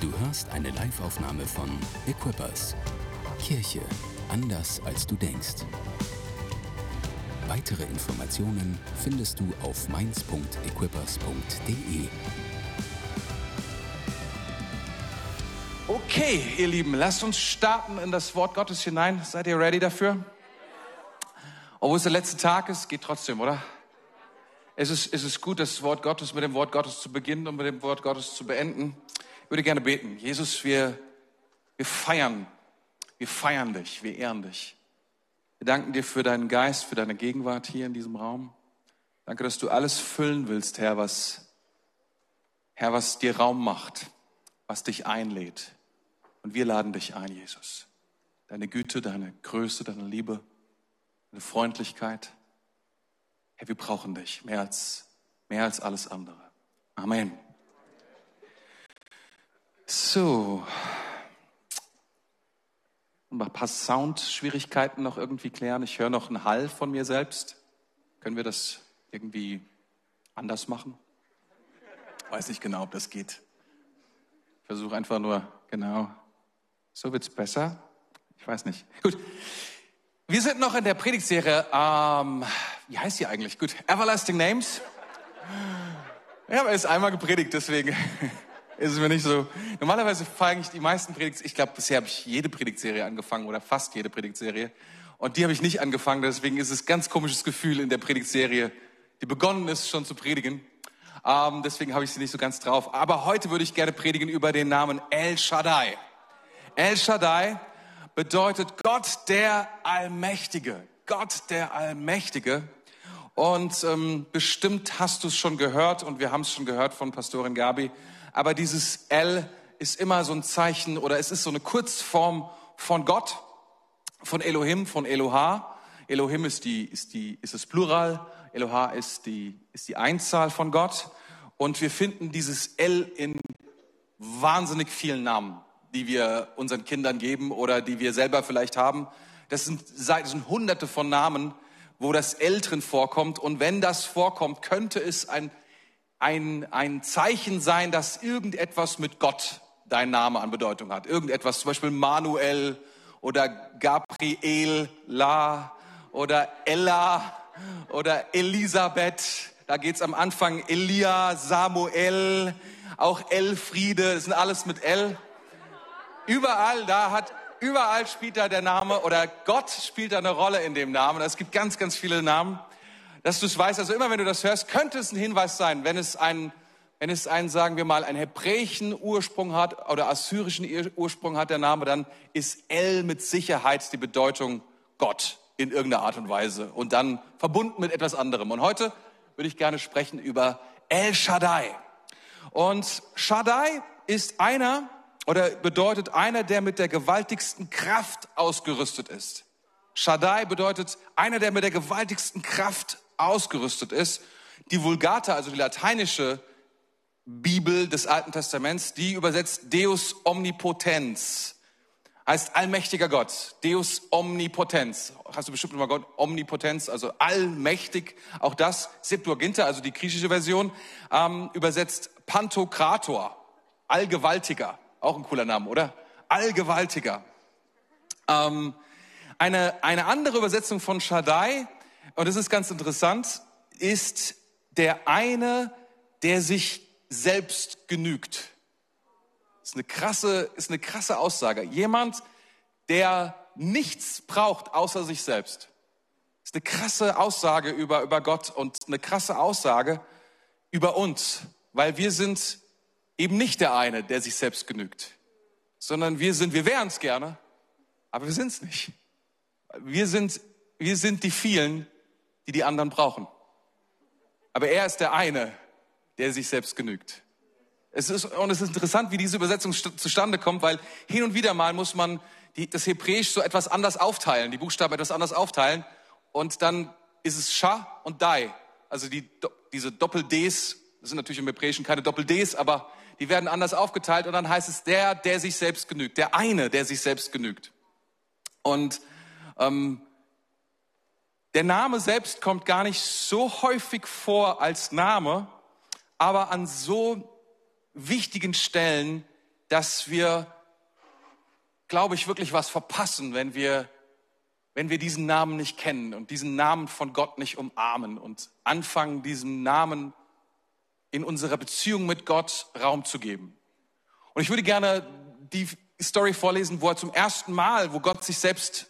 Du hörst eine Liveaufnahme von Equippers. Kirche anders als du denkst. Weitere Informationen findest du auf mainz.equippers.de. Okay, ihr Lieben, lasst uns starten in das Wort Gottes hinein. Seid ihr ready dafür? Obwohl es der letzte Tag ist, geht trotzdem, oder? Es ist, es ist gut, das Wort Gottes mit dem Wort Gottes zu beginnen und mit dem Wort Gottes zu beenden. Würde gerne beten. Jesus, wir, wir feiern, wir feiern dich, wir ehren dich. Wir danken dir für deinen Geist, für deine Gegenwart hier in diesem Raum. Danke, dass du alles füllen willst, Herr, was, Herr, was dir Raum macht, was dich einlädt. Und wir laden dich ein, Jesus. Deine Güte, deine Größe, deine Liebe, deine Freundlichkeit. Herr, wir brauchen dich mehr als, mehr als alles andere. Amen. So. Ein paar Soundschwierigkeiten noch irgendwie klären. Ich höre noch einen Hall von mir selbst. Können wir das irgendwie anders machen? Weiß nicht genau, ob das geht. Versuche einfach nur, genau. So wird's besser. Ich weiß nicht. Gut. Wir sind noch in der Predigtserie, ähm, wie heißt die eigentlich? Gut, Everlasting Names. Ich habe erst einmal gepredigt, deswegen ist es mir nicht so. Normalerweise fange ich die meisten Predigts, ich glaube, bisher habe ich jede Predigtserie angefangen oder fast jede Predigtserie. Und die habe ich nicht angefangen, deswegen ist es ganz komisches Gefühl in der Predigtserie, die begonnen ist, schon zu predigen. Ähm, deswegen habe ich sie nicht so ganz drauf. Aber heute würde ich gerne predigen über den Namen El Shaddai. El Shaddai bedeutet Gott der Allmächtige. Gott der Allmächtige. Und ähm, bestimmt hast du es schon gehört und wir haben es schon gehört von Pastorin Gabi aber dieses L ist immer so ein Zeichen oder es ist so eine Kurzform von Gott, von Elohim, von Eloha. Elohim ist die, ist die, ist das Plural. Eloha ist die, ist die Einzahl von Gott. Und wir finden dieses L in wahnsinnig vielen Namen, die wir unseren Kindern geben oder die wir selber vielleicht haben. Das sind, das sind hunderte von Namen, wo das L drin vorkommt. Und wenn das vorkommt, könnte es ein ein, ein Zeichen sein, dass irgendetwas mit Gott dein Name an Bedeutung hat. Irgendetwas, zum Beispiel Manuel oder Gabriel, La oder Ella oder Elisabeth. Da geht's am Anfang Elia, Samuel, auch Elfriede, das sind alles mit L. Überall, da hat, überall spielt da der Name oder Gott spielt da eine Rolle in dem Namen. Es gibt ganz, ganz viele Namen dass du es weißt. Also immer wenn du das hörst, könnte es ein Hinweis sein, wenn es einen, wenn es einen, sagen wir mal, einen hebräischen Ursprung hat oder assyrischen Ursprung hat der Name, dann ist El mit Sicherheit die Bedeutung Gott in irgendeiner Art und Weise und dann verbunden mit etwas anderem. Und heute würde ich gerne sprechen über El Shaddai. Und Shaddai ist einer oder bedeutet einer, der mit der gewaltigsten Kraft ausgerüstet ist. Shaddai bedeutet einer, der mit der gewaltigsten Kraft ausgerüstet ist. Die Vulgata, also die lateinische Bibel des Alten Testaments, die übersetzt Deus Omnipotens. Heißt allmächtiger Gott. Deus Omnipotens. Hast du bestimmt mal Gott Omnipotenz, also allmächtig. Auch das, Septuaginta, also die griechische Version, ähm, übersetzt Pantokrator. Allgewaltiger. Auch ein cooler Name, oder? Allgewaltiger. Ähm, eine, eine andere Übersetzung von Shaddai und das ist ganz interessant, ist der eine, der sich selbst genügt. Ist eine krasse, ist eine krasse Aussage. Jemand, der nichts braucht außer sich selbst. Ist eine krasse Aussage über, über Gott und eine krasse Aussage über uns, weil wir sind eben nicht der eine, der sich selbst genügt, sondern wir sind, wir wären es gerne, aber wir sind es nicht. Wir sind, wir sind die vielen, die die anderen brauchen. Aber er ist der eine, der sich selbst genügt. Es ist, und es ist interessant, wie diese Übersetzung zustande kommt, weil hin und wieder mal muss man die, das Hebräisch so etwas anders aufteilen, die Buchstaben etwas anders aufteilen. Und dann ist es Sha und Dai. Also die, diese Doppel-Ds, das sind natürlich im Hebräischen keine Doppel-Ds, aber die werden anders aufgeteilt und dann heißt es der, der sich selbst genügt. Der eine, der sich selbst genügt. Und ähm, der Name selbst kommt gar nicht so häufig vor als Name, aber an so wichtigen Stellen dass wir, glaube ich, wirklich was verpassen, wenn wir, wenn wir diesen Namen nicht kennen und diesen Namen von Gott nicht umarmen und anfangen, diesem Namen in unserer Beziehung mit Gott Raum zu geben. Und ich würde gerne die Story vorlesen, wo er zum ersten Mal, wo Gott sich selbst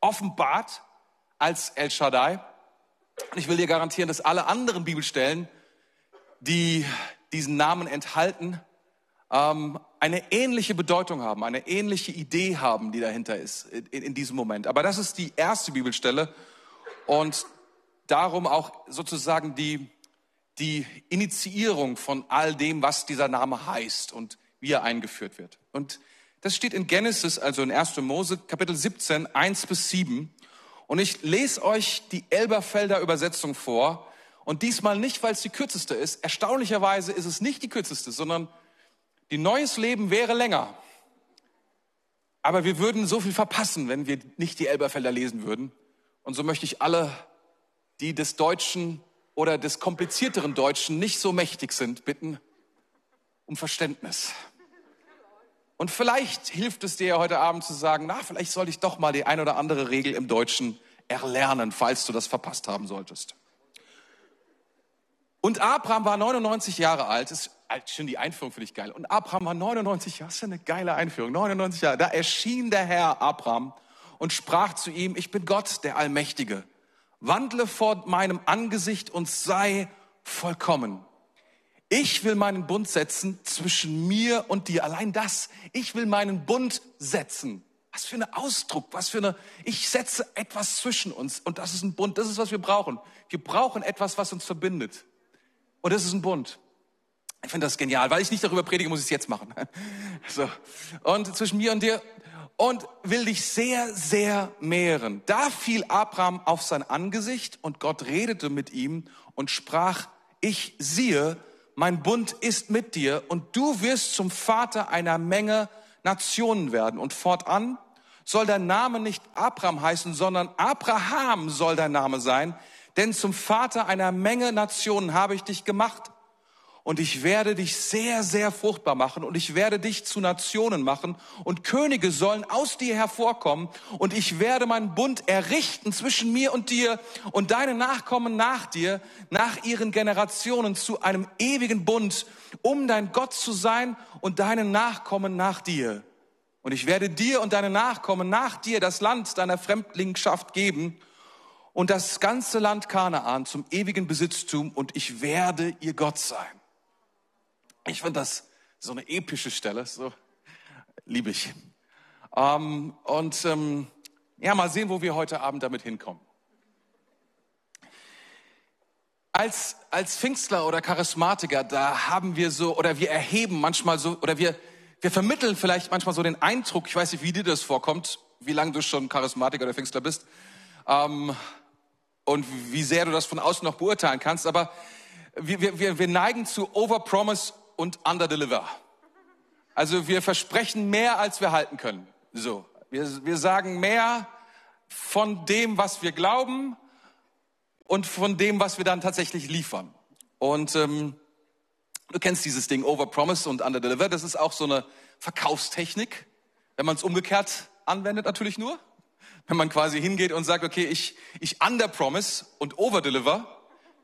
offenbart als El Shaddai. Und ich will dir garantieren, dass alle anderen Bibelstellen, die diesen Namen enthalten, ähm, eine ähnliche Bedeutung haben, eine ähnliche Idee haben, die dahinter ist in, in diesem Moment. Aber das ist die erste Bibelstelle und darum auch sozusagen die, die Initiierung von all dem, was dieser Name heißt und wie er eingeführt wird. Und das steht in Genesis, also in 1. Mose, Kapitel 17, 1 bis 7. Und ich lese euch die Elberfelder Übersetzung vor. Und diesmal nicht, weil es die kürzeste ist. Erstaunlicherweise ist es nicht die kürzeste, sondern die Neues Leben wäre länger. Aber wir würden so viel verpassen, wenn wir nicht die Elberfelder lesen würden. Und so möchte ich alle, die des Deutschen oder des komplizierteren Deutschen nicht so mächtig sind, bitten um Verständnis. Und vielleicht hilft es dir heute Abend zu sagen, na, vielleicht sollte ich doch mal die ein oder andere Regel im Deutschen erlernen, falls du das verpasst haben solltest. Und Abraham war 99 Jahre alt. Ist schon die Einführung finde ich geil. Und Abraham war 99 Jahre. Das ist eine geile Einführung. 99 Jahre. Da erschien der Herr Abraham und sprach zu ihm, ich bin Gott, der Allmächtige. Wandle vor meinem Angesicht und sei vollkommen. Ich will meinen Bund setzen zwischen mir und dir. Allein das. Ich will meinen Bund setzen. Was für ein Ausdruck, was für eine, ich setze etwas zwischen uns und das ist ein Bund, das ist, was wir brauchen. Wir brauchen etwas, was uns verbindet. Und das ist ein Bund. Ich finde das genial. Weil ich nicht darüber predige, muss ich es jetzt machen. So. Und zwischen mir und dir. Und will dich sehr, sehr mehren. Da fiel Abraham auf sein Angesicht und Gott redete mit ihm und sprach, ich siehe, mein Bund ist mit dir und du wirst zum Vater einer Menge Nationen werden. Und fortan soll dein Name nicht Abraham heißen, sondern Abraham soll dein Name sein, denn zum Vater einer Menge Nationen habe ich dich gemacht. Und ich werde dich sehr, sehr fruchtbar machen und ich werde dich zu Nationen machen und Könige sollen aus dir hervorkommen und ich werde meinen Bund errichten zwischen mir und dir und deine Nachkommen nach dir, nach ihren Generationen zu einem ewigen Bund, um dein Gott zu sein und deine Nachkommen nach dir. Und ich werde dir und deine Nachkommen nach dir das Land deiner Fremdlingschaft geben und das ganze Land Kanaan zum ewigen Besitztum und ich werde ihr Gott sein. Ich finde das so eine epische Stelle, so liebe ich. Ähm, und ähm, ja, mal sehen, wo wir heute Abend damit hinkommen. Als, als Pfingstler oder Charismatiker, da haben wir so, oder wir erheben manchmal so, oder wir, wir vermitteln vielleicht manchmal so den Eindruck, ich weiß nicht, wie dir das vorkommt, wie lange du schon Charismatiker oder Pfingstler bist, ähm, und wie sehr du das von außen noch beurteilen kannst, aber wir, wir, wir neigen zu Overpromise und Underdeliver. Also wir versprechen mehr, als wir halten können. So, wir, wir sagen mehr von dem, was wir glauben und von dem, was wir dann tatsächlich liefern. Und ähm, du kennst dieses Ding Overpromise und Underdeliver. Das ist auch so eine Verkaufstechnik, wenn man es umgekehrt anwendet natürlich nur wenn man quasi hingeht und sagt, okay, ich, ich underpromise und overdeliver,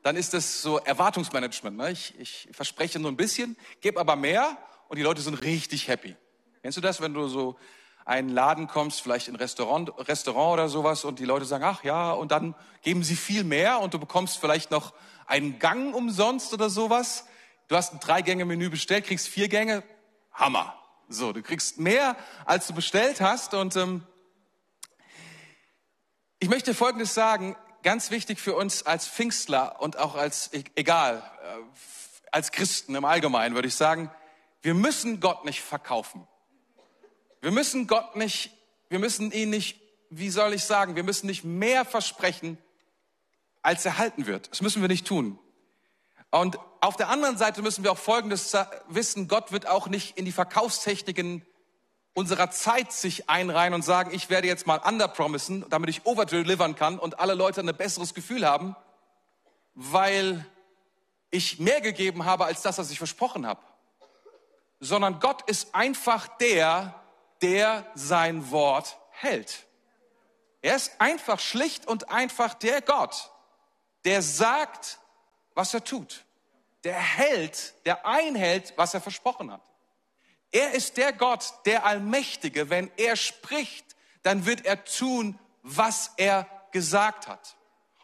dann ist das so Erwartungsmanagement. Ne? Ich, ich verspreche nur ein bisschen, gebe aber mehr und die Leute sind richtig happy. Kennst du das, wenn du so einen Laden kommst, vielleicht in Restaurant, Restaurant oder sowas und die Leute sagen, ach ja, und dann geben sie viel mehr und du bekommst vielleicht noch einen Gang umsonst oder sowas. Du hast ein Drei-Gänge-Menü bestellt, kriegst vier Gänge, Hammer. So, du kriegst mehr, als du bestellt hast und ähm, ich möchte Folgendes sagen, ganz wichtig für uns als Pfingstler und auch als, e-, egal, äh, als Christen im Allgemeinen würde ich sagen, wir müssen Gott nicht verkaufen. Wir müssen Gott nicht, wir müssen ihn nicht, wie soll ich sagen, wir müssen nicht mehr versprechen, als erhalten wird. Das müssen wir nicht tun. Und auf der anderen Seite müssen wir auch Folgendes wissen, Gott wird auch nicht in die Verkaufstechniken unserer Zeit sich einreihen und sagen, ich werde jetzt mal underpromisen, damit ich overdelivern kann und alle Leute ein besseres Gefühl haben, weil ich mehr gegeben habe als das, was ich versprochen habe. sondern Gott ist einfach der, der sein Wort hält. Er ist einfach schlicht und einfach der Gott, der sagt, was er tut. Der hält, der einhält, was er versprochen hat. Er ist der Gott, der Allmächtige. Wenn er spricht, dann wird er tun, was er gesagt hat.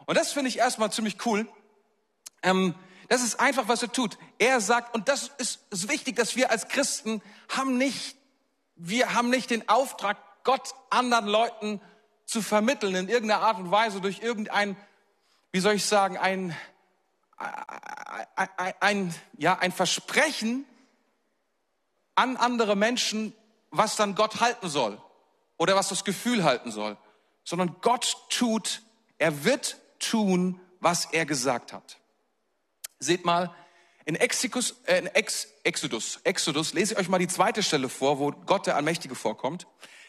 Und das finde ich erstmal ziemlich cool. Ähm, das ist einfach, was er tut. Er sagt, und das ist, ist wichtig, dass wir als Christen haben nicht, wir haben nicht den Auftrag, Gott anderen Leuten zu vermitteln in irgendeiner Art und Weise durch irgendein, wie soll ich sagen, ein, ein, ein, ja, ein Versprechen an andere Menschen, was dann Gott halten soll oder was das Gefühl halten soll, sondern Gott tut, er wird tun, was er gesagt hat. Seht mal, in, Exodus, äh, in Ex, Exodus, Exodus lese ich euch mal die zweite Stelle vor, wo Gott der Allmächtige vorkommt.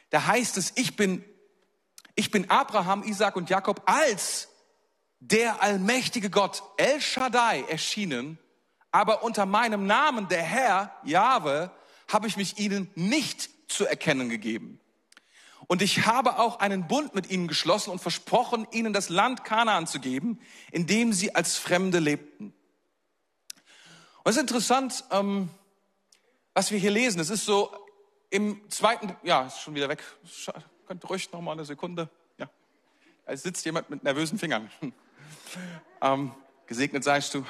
Da heißt es, ich bin, ich bin Abraham, Isaac und Jakob als der allmächtige Gott El Shaddai erschienen, aber unter meinem Namen, der Herr, Jahwe, habe ich mich ihnen nicht zu erkennen gegeben. Und ich habe auch einen Bund mit ihnen geschlossen und versprochen, ihnen das Land Kanaan zu geben, in dem sie als Fremde lebten. Und es ist interessant, ähm, was wir hier lesen. Es ist so im zweiten, ja, ist schon wieder weg. Könnt ruhig noch mal eine Sekunde. Ja, es sitzt jemand mit nervösen Fingern. ähm, gesegnet seist du.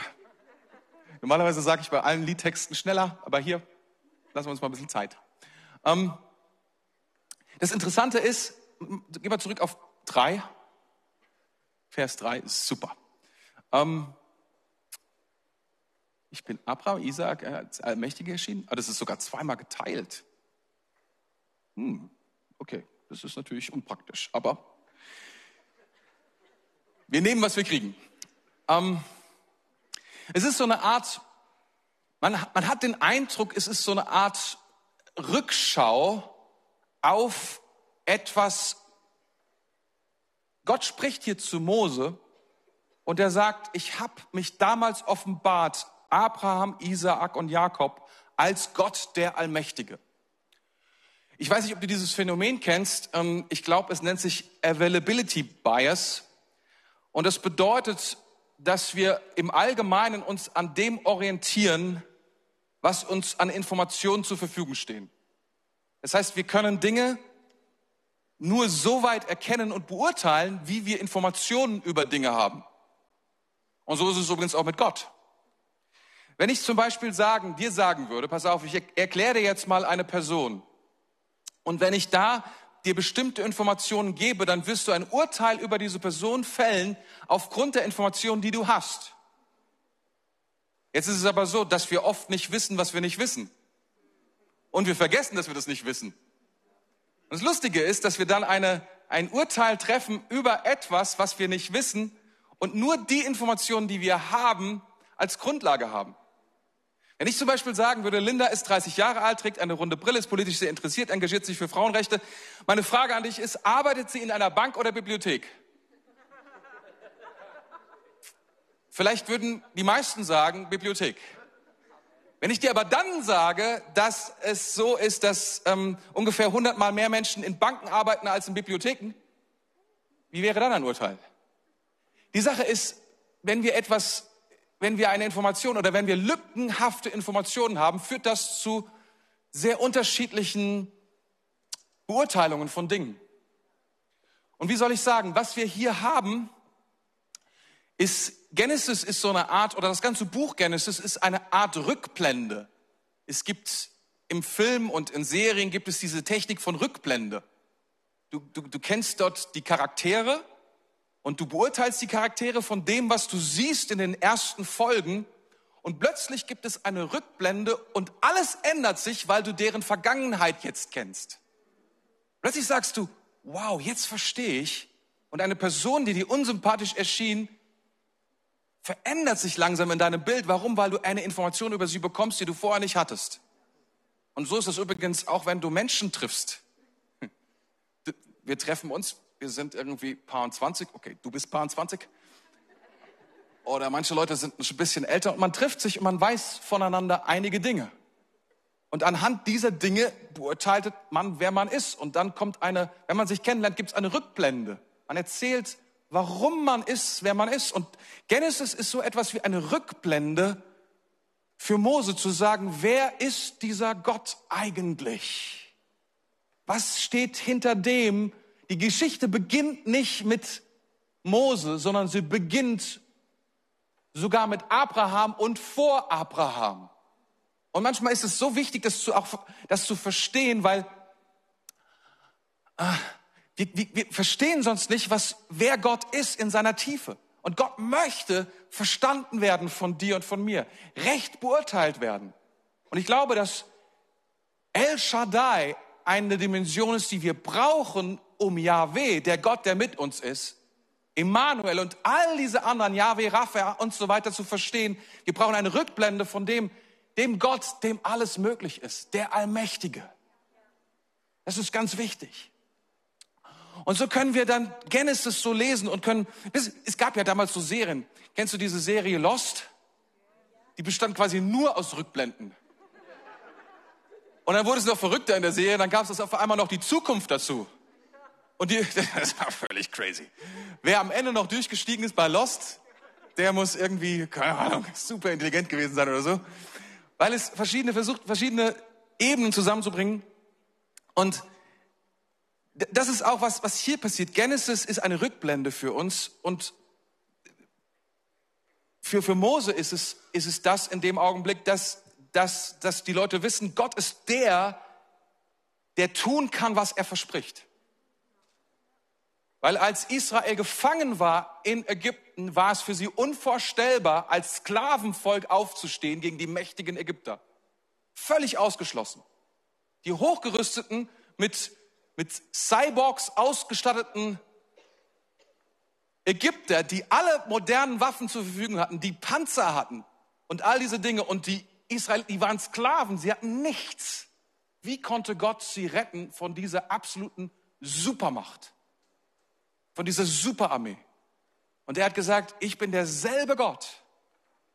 Normalerweise sage ich bei allen Liedtexten schneller, aber hier lassen wir uns mal ein bisschen Zeit. Ähm, das Interessante ist, gehen wir zurück auf drei. Vers drei ist super. Ähm, ich bin Abraham, Isaac als Allmächtige erschienen. Ah, das ist sogar zweimal geteilt. Hm, okay, das ist natürlich unpraktisch, aber wir nehmen, was wir kriegen. Ähm, es ist so eine Art, man, man hat den Eindruck, es ist so eine Art Rückschau auf etwas. Gott spricht hier zu Mose und er sagt, ich habe mich damals offenbart Abraham, Isaak und Jakob als Gott der Allmächtige. Ich weiß nicht, ob du dieses Phänomen kennst. Ähm, ich glaube, es nennt sich Availability Bias. Und das bedeutet, dass wir im Allgemeinen uns an dem orientieren, was uns an Informationen zur Verfügung stehen. Das heißt, wir können Dinge nur so weit erkennen und beurteilen, wie wir Informationen über Dinge haben. Und so ist es übrigens auch mit Gott. Wenn ich zum Beispiel sagen, dir sagen würde, pass auf, ich erkläre dir jetzt mal eine Person. Und wenn ich da dir bestimmte Informationen gebe, dann wirst du ein Urteil über diese Person fällen aufgrund der Informationen, die du hast. Jetzt ist es aber so, dass wir oft nicht wissen, was wir nicht wissen. Und wir vergessen, dass wir das nicht wissen. Und das Lustige ist, dass wir dann eine, ein Urteil treffen über etwas, was wir nicht wissen und nur die Informationen, die wir haben, als Grundlage haben. Wenn ich zum Beispiel sagen würde, Linda ist 30 Jahre alt, trägt eine runde Brille, ist politisch sehr interessiert, engagiert sich für Frauenrechte. Meine Frage an dich ist, arbeitet sie in einer Bank oder Bibliothek? Vielleicht würden die meisten sagen Bibliothek. Wenn ich dir aber dann sage, dass es so ist, dass ähm, ungefähr 100 Mal mehr Menschen in Banken arbeiten als in Bibliotheken, wie wäre dann ein Urteil? Die Sache ist, wenn wir etwas wenn wir eine Information oder wenn wir lückenhafte Informationen haben, führt das zu sehr unterschiedlichen Beurteilungen von Dingen. Und wie soll ich sagen, was wir hier haben, ist, Genesis ist so eine Art, oder das ganze Buch Genesis ist eine Art Rückblende. Es gibt im Film und in Serien gibt es diese Technik von Rückblende. Du, du, du kennst dort die Charaktere und du beurteilst die Charaktere von dem, was du siehst in den ersten Folgen und plötzlich gibt es eine Rückblende und alles ändert sich, weil du deren Vergangenheit jetzt kennst. Plötzlich sagst du, wow, jetzt verstehe ich. Und eine Person, die dir unsympathisch erschien, verändert sich langsam in deinem Bild. Warum? Weil du eine Information über sie bekommst, die du vorher nicht hattest. Und so ist es übrigens auch, wenn du Menschen triffst. Wir treffen uns wir sind irgendwie paar 20, okay, du bist paar 20. Oder manche Leute sind ein bisschen älter und man trifft sich und man weiß voneinander einige Dinge. Und anhand dieser Dinge beurteilt man, wer man ist. Und dann kommt eine, wenn man sich kennenlernt, gibt es eine Rückblende. Man erzählt, warum man ist, wer man ist. Und Genesis ist so etwas wie eine Rückblende für Mose zu sagen, wer ist dieser Gott eigentlich? Was steht hinter dem? Die Geschichte beginnt nicht mit Mose, sondern sie beginnt sogar mit Abraham und vor Abraham. Und manchmal ist es so wichtig, das zu, auch, das zu verstehen, weil äh, wir, wir, wir verstehen sonst nicht, was, wer Gott ist in seiner Tiefe. Und Gott möchte verstanden werden von dir und von mir, recht beurteilt werden. Und ich glaube, dass El Shaddai eine Dimension ist, die wir brauchen, um Yahweh, der Gott, der mit uns ist, Emmanuel und all diese anderen, Yahweh, Rapha und so weiter zu verstehen. Wir brauchen eine Rückblende von dem, dem Gott, dem alles möglich ist, der Allmächtige. Das ist ganz wichtig. Und so können wir dann Genesis so lesen und können, es gab ja damals so Serien. Kennst du diese Serie Lost? Die bestand quasi nur aus Rückblenden. Und dann wurde es noch verrückter in der Serie, dann gab es auf einmal noch die Zukunft dazu. Und die, das war völlig crazy. Wer am Ende noch durchgestiegen ist bei Lost, der muss irgendwie, keine Ahnung, super intelligent gewesen sein oder so weil es verschiedene versucht, verschiedene Ebenen zusammenzubringen. Und das ist auch was, was hier passiert. Genesis ist eine Rückblende für uns und für, für Mose ist es, ist es das in dem Augenblick, dass, dass, dass die Leute wissen, Gott ist der, der tun kann, was er verspricht. Weil als Israel gefangen war in Ägypten, war es für sie unvorstellbar, als Sklavenvolk aufzustehen gegen die mächtigen Ägypter. Völlig ausgeschlossen. Die hochgerüsteten, mit, mit Cyborgs ausgestatteten Ägypter, die alle modernen Waffen zur Verfügung hatten, die Panzer hatten und all diese Dinge und die Israel, die waren Sklaven, sie hatten nichts. Wie konnte Gott sie retten von dieser absoluten Supermacht? von dieser Superarmee. Und er hat gesagt, ich bin derselbe Gott,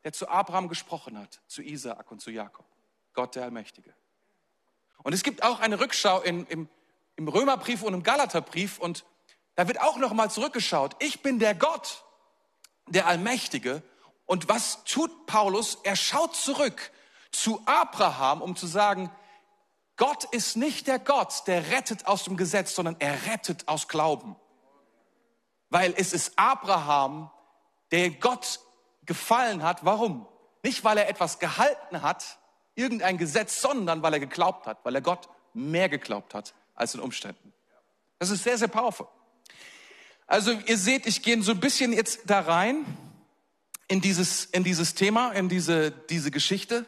der zu Abraham gesprochen hat, zu Isaak und zu Jakob. Gott der Allmächtige. Und es gibt auch eine Rückschau in, im, im Römerbrief und im Galaterbrief und da wird auch nochmal zurückgeschaut. Ich bin der Gott, der Allmächtige. Und was tut Paulus? Er schaut zurück zu Abraham, um zu sagen, Gott ist nicht der Gott, der rettet aus dem Gesetz, sondern er rettet aus Glauben weil es ist Abraham, der Gott gefallen hat. Warum? Nicht, weil er etwas gehalten hat, irgendein Gesetz, sondern weil er geglaubt hat, weil er Gott mehr geglaubt hat als in Umständen. Das ist sehr, sehr powerful. Also ihr seht, ich gehe so ein bisschen jetzt da rein in dieses, in dieses Thema, in diese, diese Geschichte.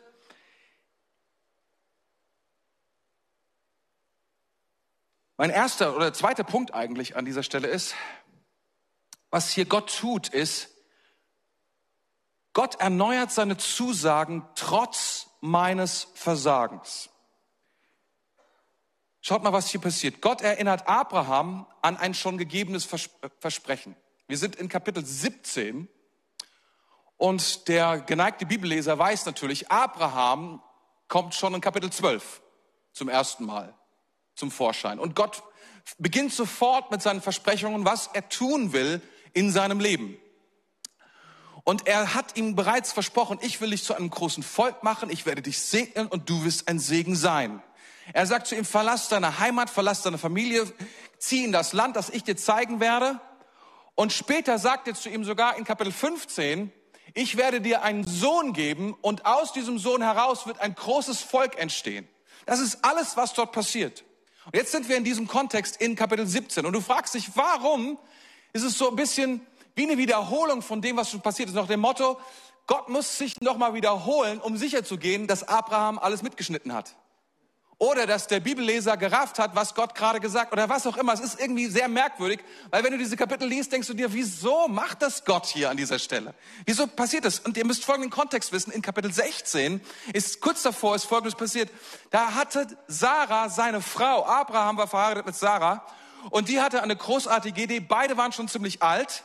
Mein erster oder zweiter Punkt eigentlich an dieser Stelle ist, was hier Gott tut, ist, Gott erneuert seine Zusagen trotz meines Versagens. Schaut mal, was hier passiert. Gott erinnert Abraham an ein schon gegebenes Versprechen. Wir sind in Kapitel 17 und der geneigte Bibelleser weiß natürlich, Abraham kommt schon in Kapitel 12 zum ersten Mal zum Vorschein. Und Gott beginnt sofort mit seinen Versprechungen, was er tun will, in seinem Leben. Und er hat ihm bereits versprochen, ich will dich zu einem großen Volk machen, ich werde dich segnen und du wirst ein Segen sein. Er sagt zu ihm, verlass deine Heimat, verlass deine Familie, zieh in das Land, das ich dir zeigen werde. Und später sagt er zu ihm sogar in Kapitel 15, ich werde dir einen Sohn geben und aus diesem Sohn heraus wird ein großes Volk entstehen. Das ist alles, was dort passiert. Und jetzt sind wir in diesem Kontext in Kapitel 17 und du fragst dich, warum ist es so ein bisschen wie eine Wiederholung von dem, was schon passiert ist. Nach dem Motto, Gott muss sich nochmal wiederholen, um sicherzugehen, dass Abraham alles mitgeschnitten hat. Oder dass der Bibelleser gerafft hat, was Gott gerade gesagt oder was auch immer. Es ist irgendwie sehr merkwürdig, weil wenn du diese Kapitel liest, denkst du dir, wieso macht das Gott hier an dieser Stelle? Wieso passiert das? Und ihr müsst folgenden Kontext wissen. In Kapitel 16 ist kurz davor ist Folgendes passiert. Da hatte Sarah, seine Frau, Abraham war verheiratet mit Sarah und die hatte eine großartige Idee. Beide waren schon ziemlich alt,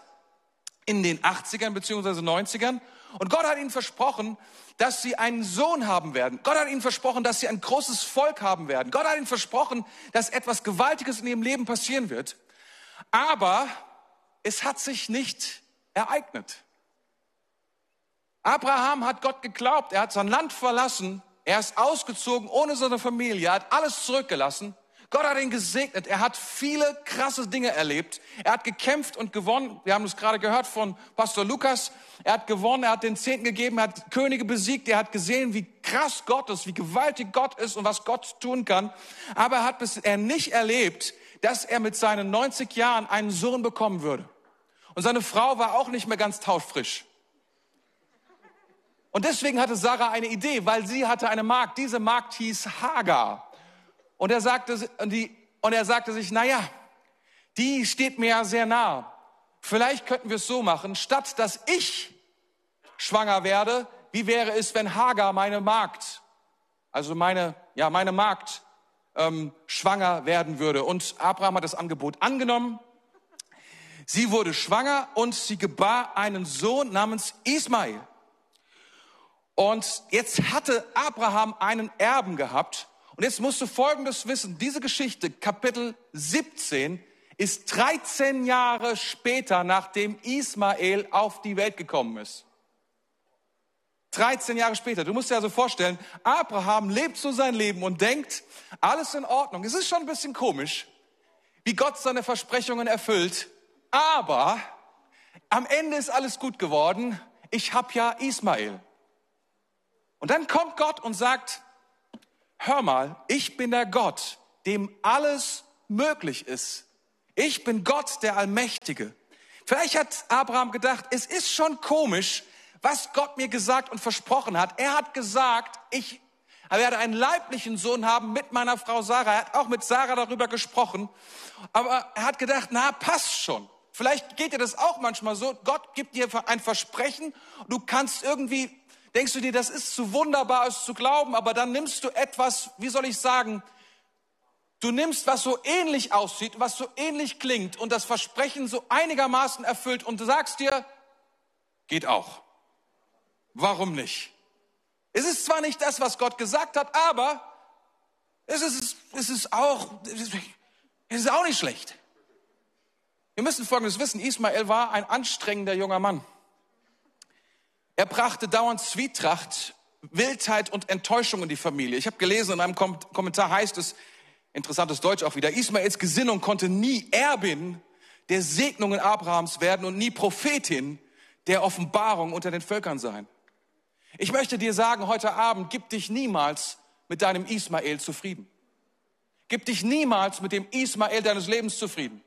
in den 80ern beziehungsweise 90ern. Und Gott hat ihnen versprochen, dass sie einen Sohn haben werden. Gott hat ihnen versprochen, dass sie ein großes Volk haben werden. Gott hat ihnen versprochen, dass etwas Gewaltiges in ihrem Leben passieren wird. Aber es hat sich nicht ereignet. Abraham hat Gott geglaubt, er hat sein Land verlassen, er ist ausgezogen ohne seine Familie, er hat alles zurückgelassen. Gott hat ihn gesegnet, er hat viele krasse Dinge erlebt, er hat gekämpft und gewonnen. Wir haben es gerade gehört von Pastor Lukas, er hat gewonnen, er hat den Zehnten gegeben, er hat Könige besiegt, er hat gesehen, wie krass Gott ist, wie gewaltig Gott ist und was Gott tun kann. Aber er hat bisher nicht erlebt, dass er mit seinen 90 Jahren einen Sohn bekommen würde. Und seine Frau war auch nicht mehr ganz tauschfrisch. Und deswegen hatte Sarah eine Idee, weil sie hatte eine Magd. Diese Magd hieß Hagar. Und er sagte, die, und er sagte sich, na ja, die steht mir ja sehr nah. Vielleicht könnten wir es so machen, statt dass ich schwanger werde, wie wäre es, wenn Hagar meine Magd, also meine, ja, meine Magd, ähm, schwanger werden würde? Und Abraham hat das Angebot angenommen. Sie wurde schwanger und sie gebar einen Sohn namens Ismail. Und jetzt hatte Abraham einen Erben gehabt. Und jetzt musst du Folgendes wissen. Diese Geschichte, Kapitel 17, ist 13 Jahre später, nachdem Ismael auf die Welt gekommen ist. 13 Jahre später. Du musst dir also vorstellen, Abraham lebt so sein Leben und denkt, alles in Ordnung. Es ist schon ein bisschen komisch, wie Gott seine Versprechungen erfüllt. Aber am Ende ist alles gut geworden. Ich habe ja Ismael. Und dann kommt Gott und sagt, hör mal, ich bin der Gott, dem alles möglich ist. Ich bin Gott, der Allmächtige. Vielleicht hat Abraham gedacht, es ist schon komisch, was Gott mir gesagt und versprochen hat. Er hat gesagt, ich werde einen leiblichen Sohn haben mit meiner Frau Sarah. Er hat auch mit Sarah darüber gesprochen. Aber er hat gedacht, na, passt schon. Vielleicht geht dir das auch manchmal so. Gott gibt dir ein Versprechen. Du kannst irgendwie denkst du dir, das ist zu wunderbar, es zu glauben, aber dann nimmst du etwas, wie soll ich sagen, du nimmst, was so ähnlich aussieht, was so ähnlich klingt und das Versprechen so einigermaßen erfüllt und du sagst dir, geht auch. Warum nicht? Es ist zwar nicht das, was Gott gesagt hat, aber es ist, es ist auch, es ist auch nicht schlecht. Wir müssen Folgendes wissen. Ismael war ein anstrengender junger Mann. Er brachte dauernd Zwietracht, Wildheit und Enttäuschung in die Familie. Ich habe gelesen, in einem Kommentar heißt es, interessantes Deutsch auch wieder, Ismaels Gesinnung konnte nie Erbin der Segnungen Abrahams werden und nie Prophetin der Offenbarung unter den Völkern sein. Ich möchte dir sagen, heute Abend, gib dich niemals mit deinem Ismael zufrieden. Gib dich niemals mit dem Ismael deines Lebens zufrieden.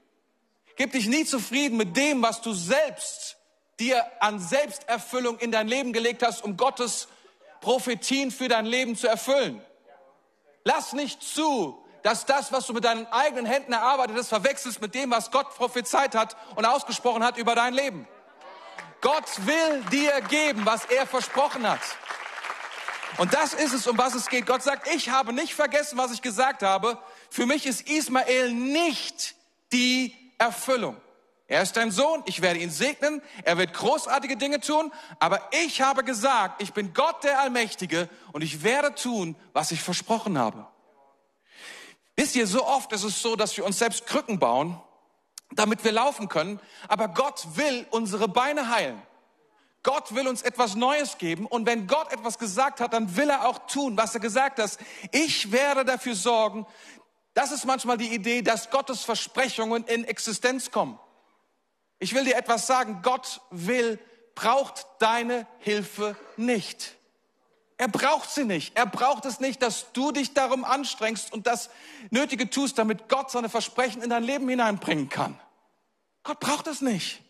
Gib dich nie zufrieden mit dem, was du selbst dir an Selbsterfüllung in dein Leben gelegt hast, um Gottes Prophetien für dein Leben zu erfüllen. Lass nicht zu, dass das, was du mit deinen eigenen Händen erarbeitet hast, verwechselst mit dem, was Gott prophezeit hat und ausgesprochen hat über dein Leben. Gott will dir geben, was er versprochen hat. Und das ist es, um was es geht. Gott sagt, ich habe nicht vergessen, was ich gesagt habe. Für mich ist Ismael nicht die Erfüllung. Er ist dein Sohn, ich werde ihn segnen, er wird großartige Dinge tun, aber ich habe gesagt, ich bin Gott der Allmächtige und ich werde tun, was ich versprochen habe. Wisst ihr, so oft ist es so, dass wir uns selbst Krücken bauen, damit wir laufen können, aber Gott will unsere Beine heilen. Gott will uns etwas Neues geben und wenn Gott etwas gesagt hat, dann will er auch tun, was er gesagt hat. Ich werde dafür sorgen, das ist manchmal die Idee, dass Gottes Versprechungen in Existenz kommen. Ich will dir etwas sagen, Gott will, braucht deine Hilfe nicht. Er braucht sie nicht. Er braucht es nicht, dass du dich darum anstrengst und das Nötige tust, damit Gott seine Versprechen in dein Leben hineinbringen kann. Gott braucht es nicht.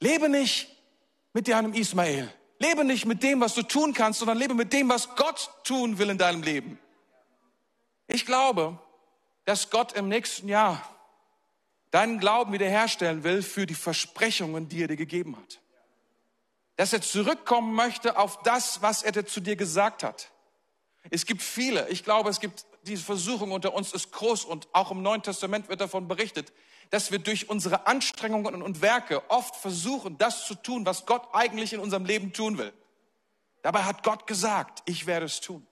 Lebe nicht mit deinem Ismael. Lebe nicht mit dem, was du tun kannst, sondern lebe mit dem, was Gott tun will in deinem Leben. Ich glaube, dass Gott im nächsten Jahr deinen Glauben wiederherstellen will für die Versprechungen, die er dir gegeben hat. Dass er zurückkommen möchte auf das, was er zu dir gesagt hat. Es gibt viele, ich glaube, es gibt diese Versuchung unter uns ist groß und auch im Neuen Testament wird davon berichtet, dass wir durch unsere Anstrengungen und Werke oft versuchen, das zu tun, was Gott eigentlich in unserem Leben tun will. Dabei hat Gott gesagt, ich werde es tun.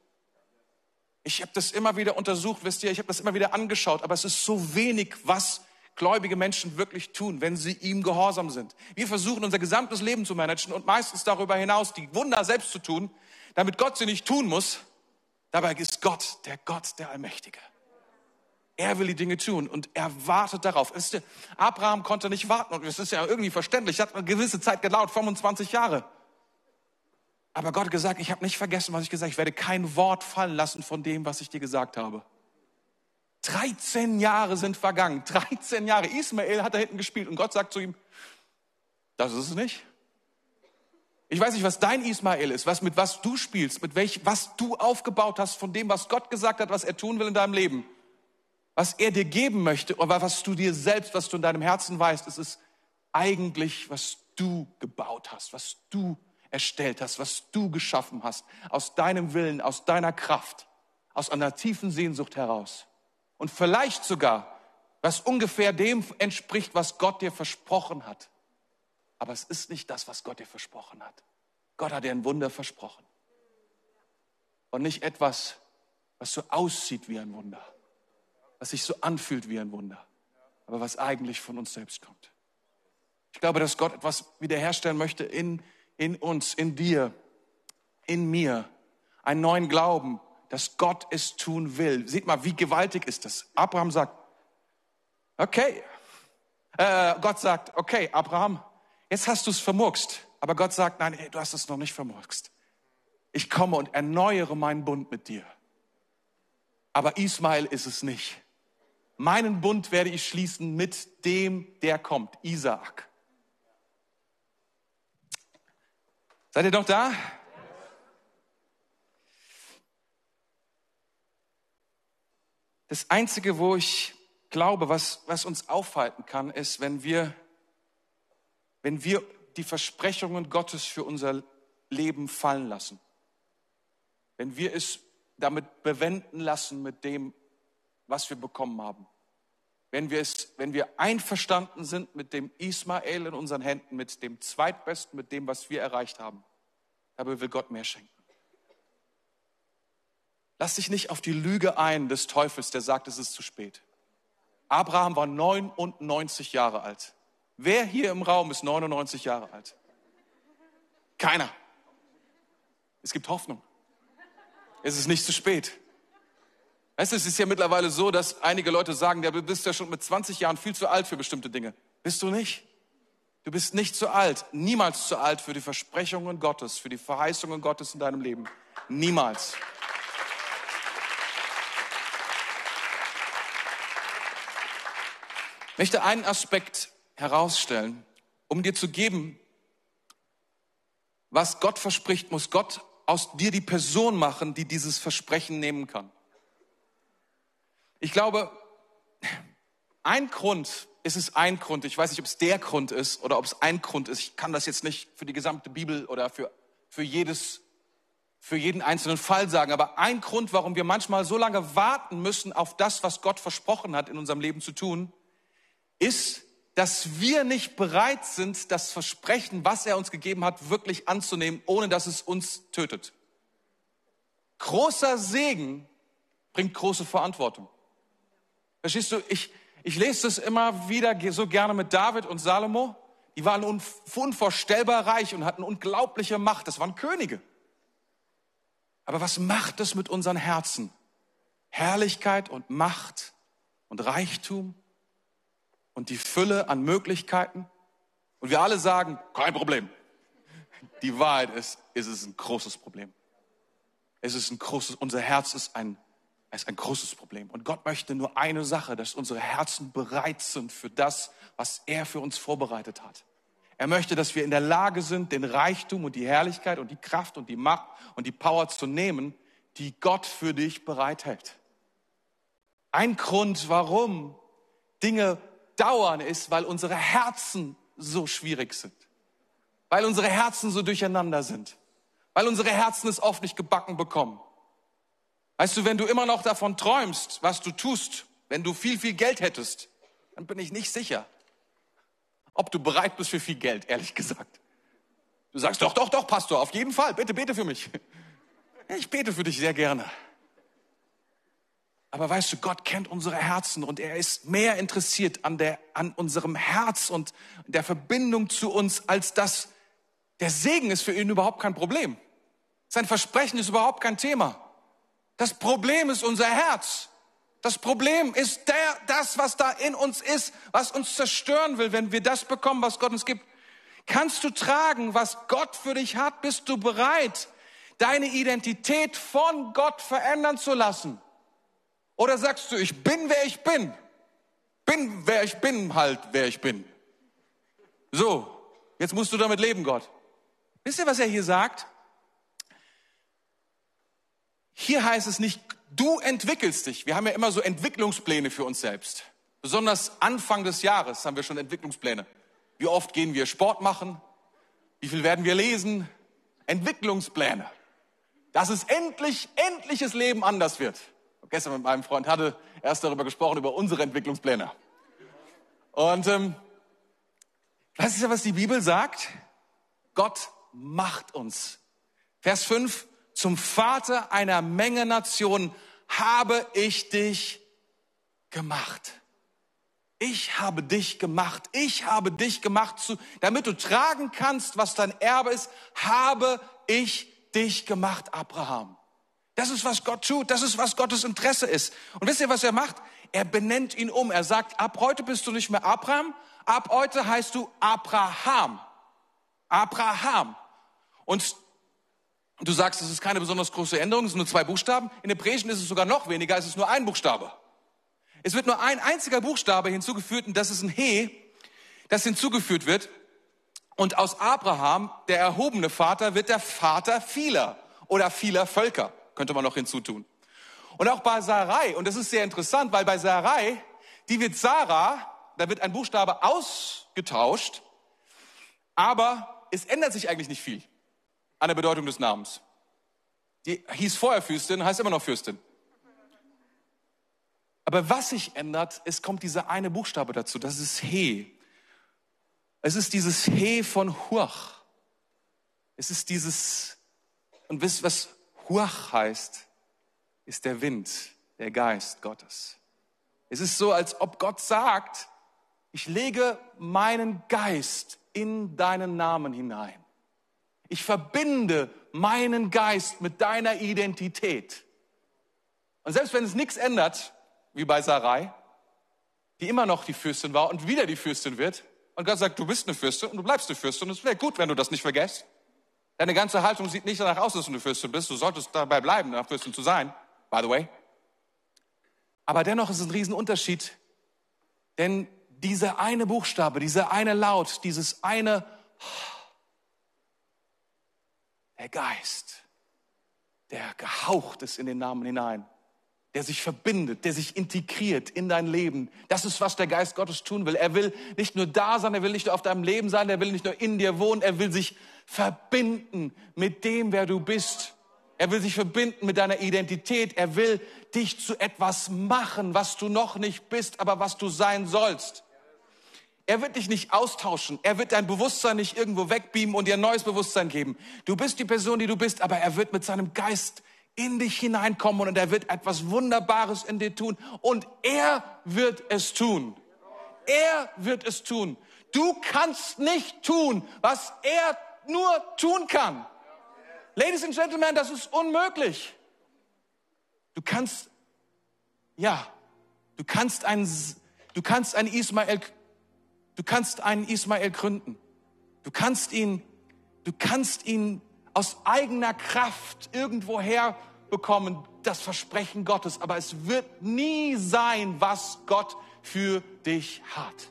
Ich habe das immer wieder untersucht, wisst ihr, ich habe das immer wieder angeschaut, aber es ist so wenig, was gläubige Menschen wirklich tun, wenn sie ihm gehorsam sind. Wir versuchen unser gesamtes Leben zu managen und meistens darüber hinaus die Wunder selbst zu tun, damit Gott sie nicht tun muss. Dabei ist Gott der Gott, der Allmächtige. Er will die Dinge tun und er wartet darauf. Abraham konnte nicht warten und es ist ja irgendwie verständlich. Hat eine gewisse Zeit gedauert, 25 Jahre. Aber Gott hat gesagt, ich habe nicht vergessen, was ich gesagt habe. Ich werde kein Wort fallen lassen von dem, was ich dir gesagt habe. 13 Jahre sind vergangen. 13 Jahre. Ismael hat da hinten gespielt und Gott sagt zu ihm, das ist es nicht. Ich weiß nicht, was dein Ismael ist, was, mit was du spielst, mit welch, was du aufgebaut hast von dem, was Gott gesagt hat, was er tun will in deinem Leben. Was er dir geben möchte, aber was du dir selbst, was du in deinem Herzen weißt, ist es eigentlich, was du gebaut hast, was du erstellt hast, was du geschaffen hast, aus deinem Willen, aus deiner Kraft, aus einer tiefen Sehnsucht heraus. Und vielleicht sogar, was ungefähr dem entspricht, was Gott dir versprochen hat. Aber es ist nicht das, was Gott dir versprochen hat. Gott hat dir ein Wunder versprochen. Und nicht etwas, was so aussieht wie ein Wunder, was sich so anfühlt wie ein Wunder, aber was eigentlich von uns selbst kommt. Ich glaube, dass Gott etwas wiederherstellen möchte in, in uns, in dir, in mir. Einen neuen Glauben, dass Gott es tun will. Seht mal, wie gewaltig ist das. Abraham sagt, okay. Äh, Gott sagt, okay, Abraham, jetzt hast du es vermurkst. Aber Gott sagt, nein, du hast es noch nicht vermurkst. Ich komme und erneuere meinen Bund mit dir. Aber Ismael ist es nicht. Meinen Bund werde ich schließen mit dem, der kommt, Isaak. Seid ihr doch da? Das Einzige, wo ich glaube, was, was uns aufhalten kann, ist, wenn wir, wenn wir die Versprechungen Gottes für unser Leben fallen lassen. Wenn wir es damit bewenden lassen mit dem, was wir bekommen haben. Wenn wir, es, wenn wir einverstanden sind mit dem Ismael in unseren Händen, mit dem Zweitbesten, mit dem, was wir erreicht haben, dabei will Gott mehr schenken. Lass dich nicht auf die Lüge ein des Teufels, der sagt, es ist zu spät. Abraham war 99 Jahre alt. Wer hier im Raum ist 99 Jahre alt? Keiner. Es gibt Hoffnung. Es ist nicht zu spät. Weißt du, es ist ja mittlerweile so, dass einige Leute sagen, du bist ja schon mit 20 Jahren viel zu alt für bestimmte Dinge. Bist du nicht? Du bist nicht zu alt, niemals zu alt für die Versprechungen Gottes, für die Verheißungen Gottes in deinem Leben. Niemals. Möchte einen Aspekt herausstellen, um dir zu geben, was Gott verspricht, muss Gott aus dir die Person machen, die dieses Versprechen nehmen kann. Ich glaube, ein Grund, ist es ein Grund, ich weiß nicht, ob es der Grund ist oder ob es ein Grund ist, ich kann das jetzt nicht für die gesamte Bibel oder für, für jedes für jeden einzelnen Fall sagen, aber ein Grund, warum wir manchmal so lange warten müssen auf das, was Gott versprochen hat in unserem Leben zu tun, ist, dass wir nicht bereit sind, das Versprechen, was er uns gegeben hat, wirklich anzunehmen, ohne dass es uns tötet. Großer Segen bringt große Verantwortung. Verstehst du, ich, ich lese das immer wieder so gerne mit David und Salomo. Die waren unvorstellbar reich und hatten unglaubliche Macht. Das waren Könige. Aber was macht es mit unseren Herzen? Herrlichkeit und Macht und Reichtum und die Fülle an Möglichkeiten. Und wir alle sagen, kein Problem. Die Wahrheit ist, ist es ein großes Problem. Es ist ein großes, unser Herz ist ein, ist ein großes Problem. Und Gott möchte nur eine Sache, dass unsere Herzen bereit sind für das, was er für uns vorbereitet hat. Er möchte, dass wir in der Lage sind, den Reichtum und die Herrlichkeit und die Kraft und die Macht und die Power zu nehmen, die Gott für dich bereithält. Ein Grund, warum Dinge dauern, ist, weil unsere Herzen so schwierig sind. Weil unsere Herzen so durcheinander sind. Weil unsere Herzen es oft nicht gebacken bekommen. Weißt du, wenn du immer noch davon träumst, was du tust, wenn du viel, viel Geld hättest, dann bin ich nicht sicher, ob du bereit bist für viel Geld, ehrlich gesagt. Du sagst doch, doch, doch, Pastor, auf jeden Fall, bitte, bete für mich. Ich bete für dich sehr gerne. Aber weißt du, Gott kennt unsere Herzen und er ist mehr interessiert an, der, an unserem Herz und der Verbindung zu uns, als dass der Segen ist für ihn überhaupt kein Problem. Sein Versprechen ist überhaupt kein Thema. Das Problem ist unser Herz. Das Problem ist der, das, was da in uns ist, was uns zerstören will, wenn wir das bekommen, was Gott uns gibt. Kannst du tragen, was Gott für dich hat? Bist du bereit, deine Identität von Gott verändern zu lassen? Oder sagst du, ich bin, wer ich bin? Bin, wer ich bin, halt, wer ich bin. So, jetzt musst du damit leben, Gott. Wisst ihr, was er hier sagt? Hier heißt es nicht, du entwickelst dich. Wir haben ja immer so Entwicklungspläne für uns selbst. Besonders Anfang des Jahres haben wir schon Entwicklungspläne. Wie oft gehen wir Sport machen? Wie viel werden wir lesen? Entwicklungspläne. Dass es endlich, endliches Leben anders wird. Gestern mit meinem Freund hatte erst darüber gesprochen, über unsere Entwicklungspläne. Und ähm, was ist ja, was die Bibel sagt? Gott macht uns. Vers 5, zum Vater einer Menge Nationen habe ich dich gemacht. Ich habe dich gemacht. Ich habe dich gemacht, zu, damit du tragen kannst, was dein Erbe ist, habe ich dich gemacht, Abraham. Das ist, was Gott tut. Das ist, was Gottes Interesse ist. Und wisst ihr, was er macht? Er benennt ihn um. Er sagt, ab heute bist du nicht mehr Abraham. Ab heute heißt du Abraham. Abraham. Und du sagst, es ist keine besonders große Änderung, es sind nur zwei Buchstaben. In Hebräischen ist es sogar noch weniger, es ist nur ein Buchstabe. Es wird nur ein einziger Buchstabe hinzugefügt und das ist ein He, das hinzugefügt wird. Und aus Abraham, der erhobene Vater, wird der Vater vieler oder vieler Völker, könnte man noch hinzutun. Und auch bei Sarai, und das ist sehr interessant, weil bei Sarai, die wird Sarah, da wird ein Buchstabe ausgetauscht, aber es ändert sich eigentlich nicht viel an der Bedeutung des Namens. Die hieß vorher Fürstin, heißt immer noch Fürstin. Aber was sich ändert, es kommt dieser eine Buchstabe dazu, das ist He. Es ist dieses He von Huach. Es ist dieses, und wisst, was Huach heißt, ist der Wind, der Geist Gottes. Es ist so, als ob Gott sagt, ich lege meinen Geist in deinen Namen hinein. Ich verbinde meinen Geist mit deiner Identität. Und selbst wenn es nichts ändert, wie bei Sarai, die immer noch die Fürstin war und wieder die Fürstin wird. Und Gott sagt, du bist eine Fürstin und du bleibst eine Fürstin. Und es wäre gut, wenn du das nicht vergisst. Deine ganze Haltung sieht nicht danach aus, dass du eine Fürstin bist. Du solltest dabei bleiben, eine Fürstin zu sein, by the way. Aber dennoch ist es ein Riesenunterschied, denn dieser eine Buchstabe, dieser eine Laut, dieses eine, der Geist, der gehaucht ist in den Namen hinein, der sich verbindet, der sich integriert in dein Leben. Das ist, was der Geist Gottes tun will. Er will nicht nur da sein, er will nicht nur auf deinem Leben sein, er will nicht nur in dir wohnen, er will sich verbinden mit dem, wer du bist. Er will sich verbinden mit deiner Identität. Er will dich zu etwas machen, was du noch nicht bist, aber was du sein sollst. Er wird dich nicht austauschen. Er wird dein Bewusstsein nicht irgendwo wegbeamen und dir ein neues Bewusstsein geben. Du bist die Person, die du bist, aber er wird mit seinem Geist in dich hineinkommen und er wird etwas Wunderbares in dir tun und er wird es tun. Er wird es tun. Du kannst nicht tun, was er nur tun kann. Ladies and Gentlemen, das ist unmöglich. Du kannst, ja, du kannst einen, du kannst einen Ismael, du kannst einen Ismael gründen. Du kannst ihn, du kannst ihn aus eigener Kraft irgendwoher bekommen, das Versprechen Gottes, aber es wird nie sein, was Gott für dich hat.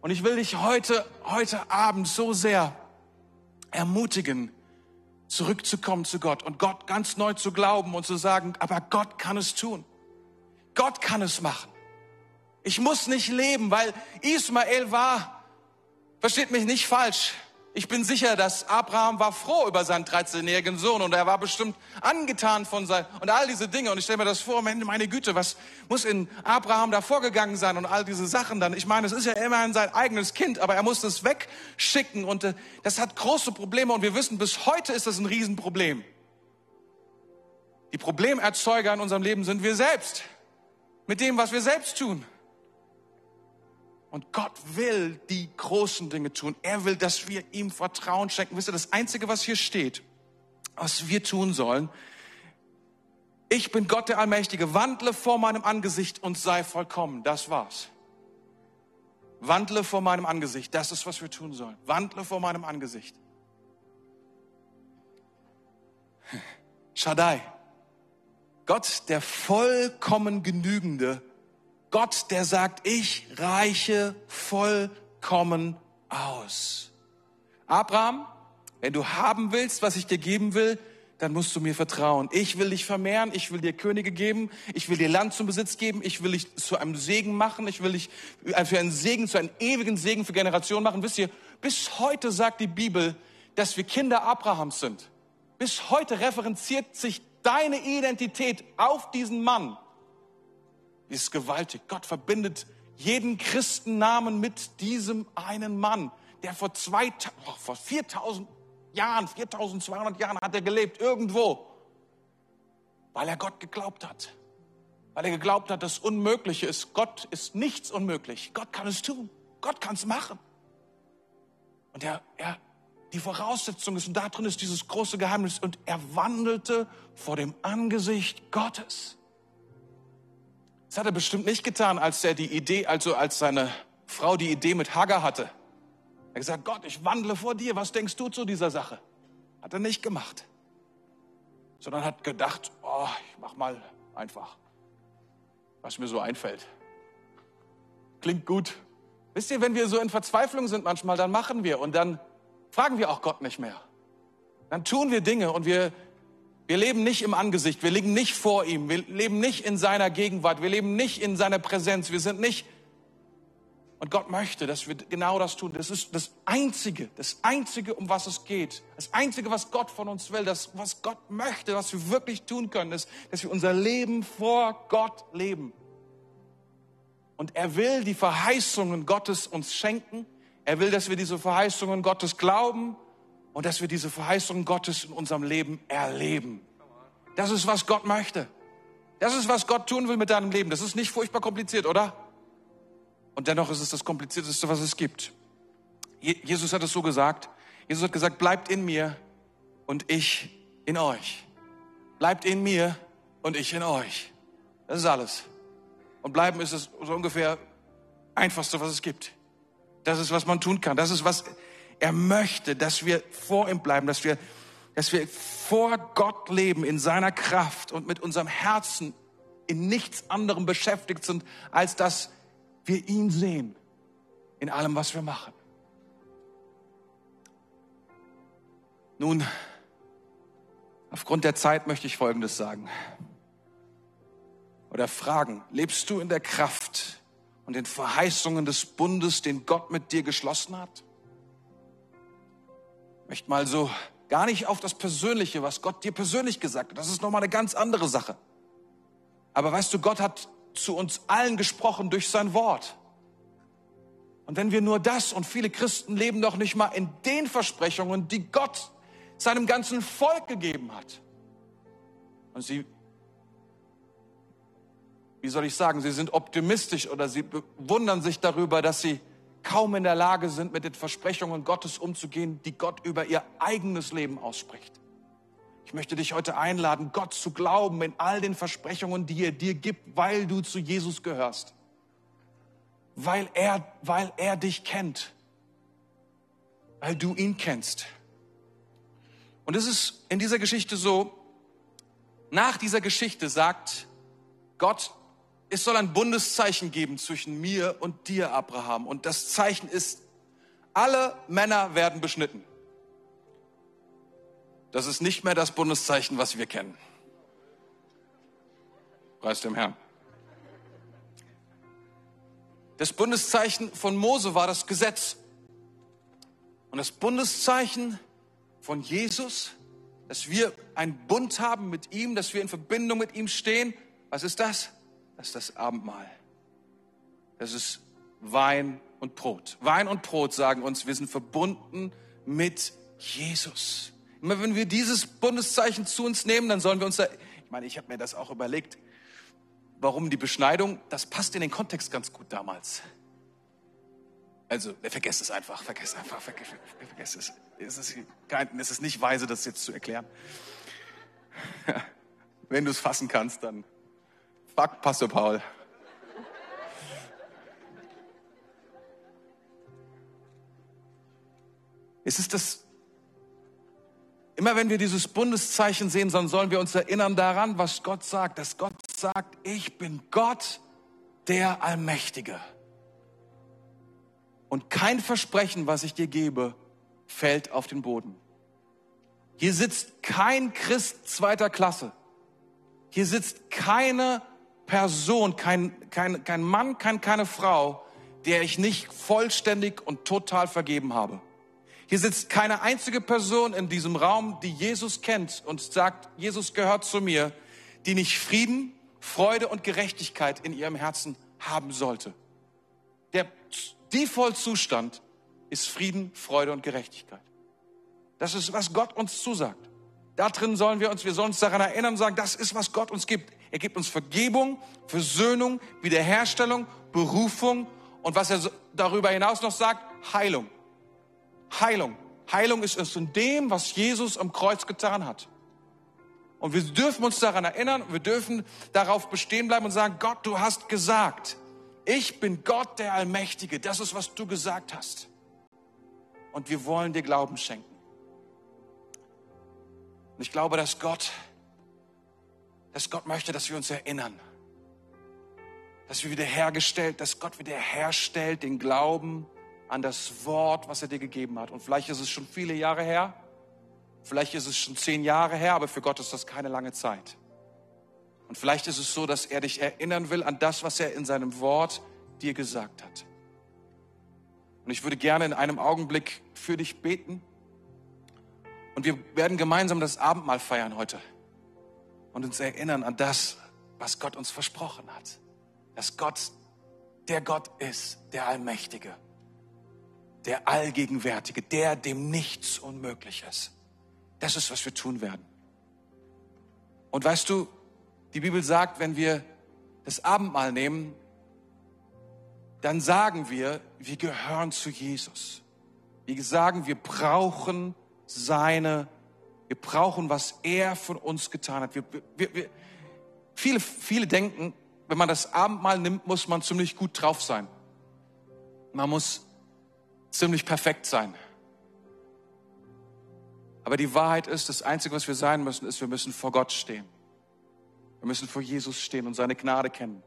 Und ich will dich heute, heute Abend so sehr ermutigen, zurückzukommen zu Gott und Gott ganz neu zu glauben und zu sagen, aber Gott kann es tun. Gott kann es machen. Ich muss nicht leben, weil Ismael war, versteht mich nicht falsch, ich bin sicher, dass Abraham war froh über seinen 13-jährigen Sohn und er war bestimmt angetan von sein und all diese Dinge. Und ich stelle mir das vor, meine Güte, was muss in Abraham da vorgegangen sein und all diese Sachen dann? Ich meine, es ist ja immerhin sein eigenes Kind, aber er musste es wegschicken und äh, das hat große Probleme und wir wissen, bis heute ist das ein Riesenproblem. Die Problemerzeuger in unserem Leben sind wir selbst. Mit dem, was wir selbst tun. Und Gott will die großen Dinge tun. Er will, dass wir ihm Vertrauen schenken. Wisst ihr, das Einzige, was hier steht, was wir tun sollen, ich bin Gott der Allmächtige, wandle vor meinem Angesicht und sei vollkommen. Das war's. Wandle vor meinem Angesicht. Das ist, was wir tun sollen. Wandle vor meinem Angesicht. Shaddai. Gott, der vollkommen Genügende, Gott, der sagt, ich reiche vollkommen aus. Abraham, wenn du haben willst, was ich dir geben will, dann musst du mir vertrauen. Ich will dich vermehren, ich will dir Könige geben, ich will dir Land zum Besitz geben, ich will dich zu einem Segen machen, ich will dich für einen Segen, zu einem ewigen Segen für Generationen machen. Wisst ihr, bis heute sagt die Bibel, dass wir Kinder Abrahams sind. Bis heute referenziert sich deine Identität auf diesen Mann ist gewaltig. Gott verbindet jeden Christennamen mit diesem einen Mann, der vor, zwei, oh, vor 4000 Jahren, 4200 Jahren hat er gelebt, irgendwo, weil er Gott geglaubt hat. Weil er geglaubt hat, dass Unmögliche ist. Gott ist nichts unmöglich. Gott kann es tun. Gott kann es machen. Und er, er, die Voraussetzung ist, und da drin ist dieses große Geheimnis, und er wandelte vor dem Angesicht Gottes. Das hat er bestimmt nicht getan, als er die Idee, also als seine Frau die Idee mit Hagar hatte. Er hat gesagt, Gott, ich wandle vor dir, was denkst du zu dieser Sache? Hat er nicht gemacht. Sondern hat gedacht, oh, ich mach mal einfach, was mir so einfällt. Klingt gut. Wisst ihr, wenn wir so in Verzweiflung sind manchmal, dann machen wir und dann fragen wir auch Gott nicht mehr. Dann tun wir Dinge und wir wir leben nicht im Angesicht, wir liegen nicht vor ihm, wir leben nicht in seiner Gegenwart, wir leben nicht in seiner Präsenz, wir sind nicht. Und Gott möchte, dass wir genau das tun. Das ist das Einzige, das Einzige, um was es geht. Das Einzige, was Gott von uns will, das, was Gott möchte, was wir wirklich tun können, ist, dass wir unser Leben vor Gott leben. Und er will die Verheißungen Gottes uns schenken. Er will, dass wir diese Verheißungen Gottes glauben und dass wir diese Verheißung Gottes in unserem Leben erleben. Das ist, was Gott möchte. Das ist, was Gott tun will mit deinem Leben. Das ist nicht furchtbar kompliziert, oder? Und dennoch ist es das Komplizierteste, was es gibt. Jesus hat es so gesagt. Jesus hat gesagt, bleibt in mir und ich in euch. Bleibt in mir und ich in euch. Das ist alles. Und bleiben ist es so ungefähr einfachste, was es gibt. Das ist, was man tun kann. Das ist, was er möchte, dass wir vor ihm bleiben, dass wir, dass wir vor Gott leben in seiner Kraft und mit unserem Herzen in nichts anderem beschäftigt sind, als dass wir ihn sehen in allem, was wir machen. Nun, aufgrund der Zeit möchte ich Folgendes sagen oder fragen. Lebst du in der Kraft und den Verheißungen des Bundes, den Gott mit dir geschlossen hat? Möchte mal so gar nicht auf das Persönliche, was Gott dir persönlich gesagt hat. Das ist nochmal eine ganz andere Sache. Aber weißt du, Gott hat zu uns allen gesprochen durch sein Wort. Und wenn wir nur das, und viele Christen leben doch nicht mal in den Versprechungen, die Gott seinem ganzen Volk gegeben hat. Und sie, wie soll ich sagen, sie sind optimistisch oder sie wundern sich darüber, dass sie kaum in der Lage sind, mit den Versprechungen Gottes umzugehen, die Gott über ihr eigenes Leben ausspricht. Ich möchte dich heute einladen, Gott zu glauben in all den Versprechungen, die er dir gibt, weil du zu Jesus gehörst. Weil er, weil er dich kennt. Weil du ihn kennst. Und es ist in dieser Geschichte so, nach dieser Geschichte sagt Gott es soll ein Bundeszeichen geben zwischen mir und dir, Abraham. Und das Zeichen ist, alle Männer werden beschnitten. Das ist nicht mehr das Bundeszeichen, was wir kennen. Preis dem Herrn. Das Bundeszeichen von Mose war das Gesetz. Und das Bundeszeichen von Jesus, dass wir einen Bund haben mit ihm, dass wir in Verbindung mit ihm stehen, was ist das? Das ist das Abendmahl. Das ist Wein und Brot. Wein und Brot sagen uns, wir sind verbunden mit Jesus. Immer wenn wir dieses Bundeszeichen zu uns nehmen, dann sollen wir uns da, ich meine, ich habe mir das auch überlegt, warum die Beschneidung, das passt in den Kontext ganz gut damals. Also, vergesst es einfach, vergesst einfach, vergesst, vergesst es. Es ist, kein, es ist nicht weise, das jetzt zu erklären. Wenn du es fassen kannst, dann fuck Pastor Paul. Es ist das, immer wenn wir dieses Bundeszeichen sehen, dann sollen wir uns erinnern daran, was Gott sagt, dass Gott sagt, ich bin Gott, der Allmächtige. Und kein Versprechen, was ich dir gebe, fällt auf den Boden. Hier sitzt kein Christ zweiter Klasse. Hier sitzt keine Person, kein, kein, kein Mann, kein, keine Frau, der ich nicht vollständig und total vergeben habe. Hier sitzt keine einzige Person in diesem Raum, die Jesus kennt und sagt, Jesus gehört zu mir, die nicht Frieden, Freude und Gerechtigkeit in ihrem Herzen haben sollte. Der Default-Zustand ist Frieden, Freude und Gerechtigkeit. Das ist, was Gott uns zusagt. Da drin sollen wir uns, wir sollen uns daran erinnern und sagen, das ist, was Gott uns gibt. Er gibt uns Vergebung, Versöhnung, Wiederherstellung, Berufung und was er darüber hinaus noch sagt, Heilung. Heilung. Heilung ist es in dem, was Jesus am Kreuz getan hat. Und wir dürfen uns daran erinnern, wir dürfen darauf bestehen bleiben und sagen, Gott, du hast gesagt, ich bin Gott der Allmächtige. Das ist, was du gesagt hast. Und wir wollen dir Glauben schenken. Und ich glaube, dass Gott, dass Gott möchte, dass wir uns erinnern. Dass wir wiederhergestellt, dass Gott wiederherstellt den Glauben an das Wort, was er dir gegeben hat. Und vielleicht ist es schon viele Jahre her. Vielleicht ist es schon zehn Jahre her, aber für Gott ist das keine lange Zeit. Und vielleicht ist es so, dass er dich erinnern will an das, was er in seinem Wort dir gesagt hat. Und ich würde gerne in einem Augenblick für dich beten. Und wir werden gemeinsam das Abendmahl feiern heute und uns erinnern an das, was Gott uns versprochen hat. Dass Gott der Gott ist, der Allmächtige, der Allgegenwärtige, der dem nichts unmöglich ist. Das ist, was wir tun werden. Und weißt du, die Bibel sagt, wenn wir das Abendmahl nehmen, dann sagen wir, wir gehören zu Jesus. Wir sagen, wir brauchen seine, wir brauchen, was er von uns getan hat. Wir, wir, wir, viele, viele denken, wenn man das Abendmahl nimmt, muss man ziemlich gut drauf sein. Man muss ziemlich perfekt sein. Aber die Wahrheit ist, das Einzige, was wir sein müssen, ist, wir müssen vor Gott stehen. Wir müssen vor Jesus stehen und seine Gnade kennen.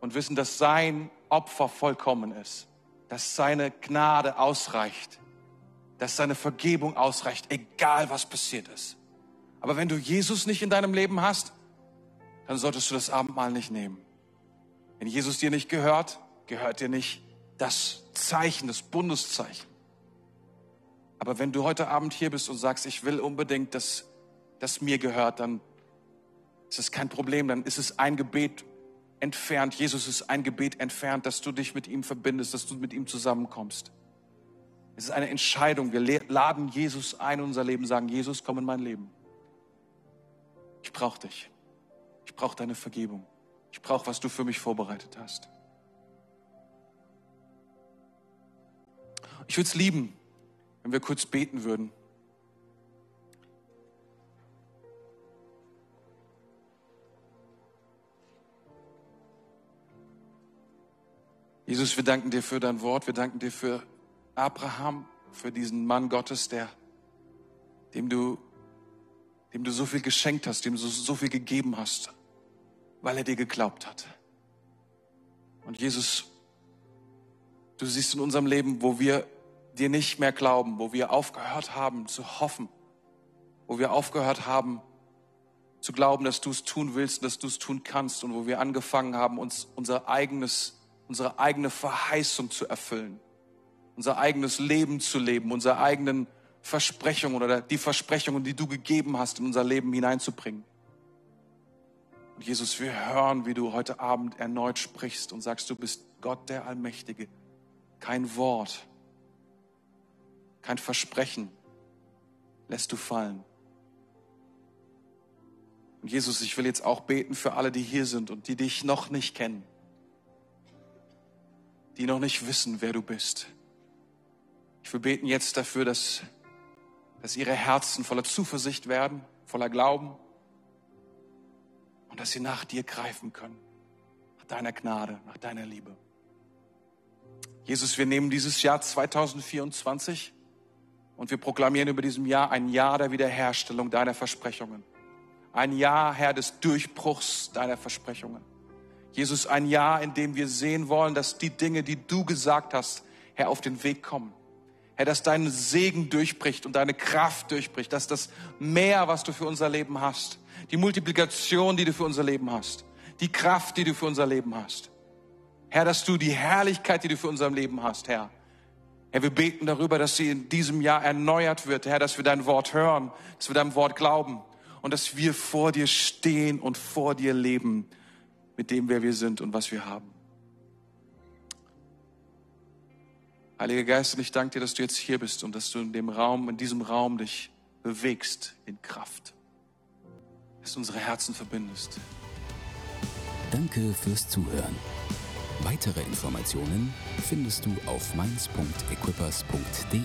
Und wissen, dass sein Opfer vollkommen ist. Dass seine Gnade ausreicht. Dass seine Vergebung ausreicht, egal was passiert ist. Aber wenn du Jesus nicht in deinem Leben hast, dann solltest du das Abendmahl nicht nehmen. Wenn Jesus dir nicht gehört, gehört dir nicht das Zeichen, das Bundeszeichen. Aber wenn du heute Abend hier bist und sagst, ich will unbedingt, dass das mir gehört, dann ist es kein Problem, dann ist es ein Gebet entfernt. Jesus ist ein Gebet entfernt, dass du dich mit ihm verbindest, dass du mit ihm zusammenkommst. Es ist eine Entscheidung. Wir laden Jesus ein in unser Leben, sagen, Jesus, komm in mein Leben. Ich brauche dich. Ich brauche deine Vergebung. Ich brauche, was du für mich vorbereitet hast. Ich würde es lieben, wenn wir kurz beten würden. Jesus, wir danken dir für dein Wort, wir danken dir für Abraham, für diesen Mann Gottes, der, dem du, dem du so viel geschenkt hast, dem du so viel gegeben hast, weil er dir geglaubt hat. Und Jesus, du siehst in unserem Leben, wo wir dir nicht mehr glauben, wo wir aufgehört haben zu hoffen, wo wir aufgehört haben zu glauben, dass du es tun willst, dass du es tun kannst und wo wir angefangen haben, uns unser eigenes unsere eigene Verheißung zu erfüllen, unser eigenes Leben zu leben, unsere eigenen Versprechungen oder die Versprechungen, die du gegeben hast, in unser Leben hineinzubringen. Und Jesus, wir hören, wie du heute Abend erneut sprichst und sagst, du bist Gott der Allmächtige. Kein Wort, kein Versprechen lässt du fallen. Und Jesus, ich will jetzt auch beten für alle, die hier sind und die dich noch nicht kennen, die noch nicht wissen, wer du bist. Ich will beten jetzt dafür, dass, dass ihre Herzen voller Zuversicht werden, voller Glauben und dass sie nach dir greifen können, nach deiner Gnade, nach deiner Liebe. Jesus, wir nehmen dieses Jahr 2024 und wir proklamieren über diesem Jahr ein Jahr der Wiederherstellung deiner Versprechungen. Ein Jahr, Herr, des Durchbruchs deiner Versprechungen. Jesus, ein Jahr, in dem wir sehen wollen, dass die Dinge, die du gesagt hast, Herr, auf den Weg kommen. Herr, dass dein Segen durchbricht und deine Kraft durchbricht, dass das Meer, was du für unser Leben hast, die Multiplikation, die du für unser Leben hast, die Kraft, die du für unser Leben hast. Herr, dass du die Herrlichkeit, die du für unser Leben hast, Herr. Herr, wir beten darüber, dass sie in diesem Jahr erneuert wird, Herr, dass wir dein Wort hören, dass wir deinem Wort glauben und dass wir vor dir stehen und vor dir leben mit dem, wer wir sind und was wir haben. Heiliger Geist, und ich danke dir, dass du jetzt hier bist und dass du in dem Raum, in diesem Raum dich bewegst in Kraft. Dass du unsere Herzen verbindest. Danke fürs Zuhören. Weitere Informationen findest du auf mainz.equippers.de.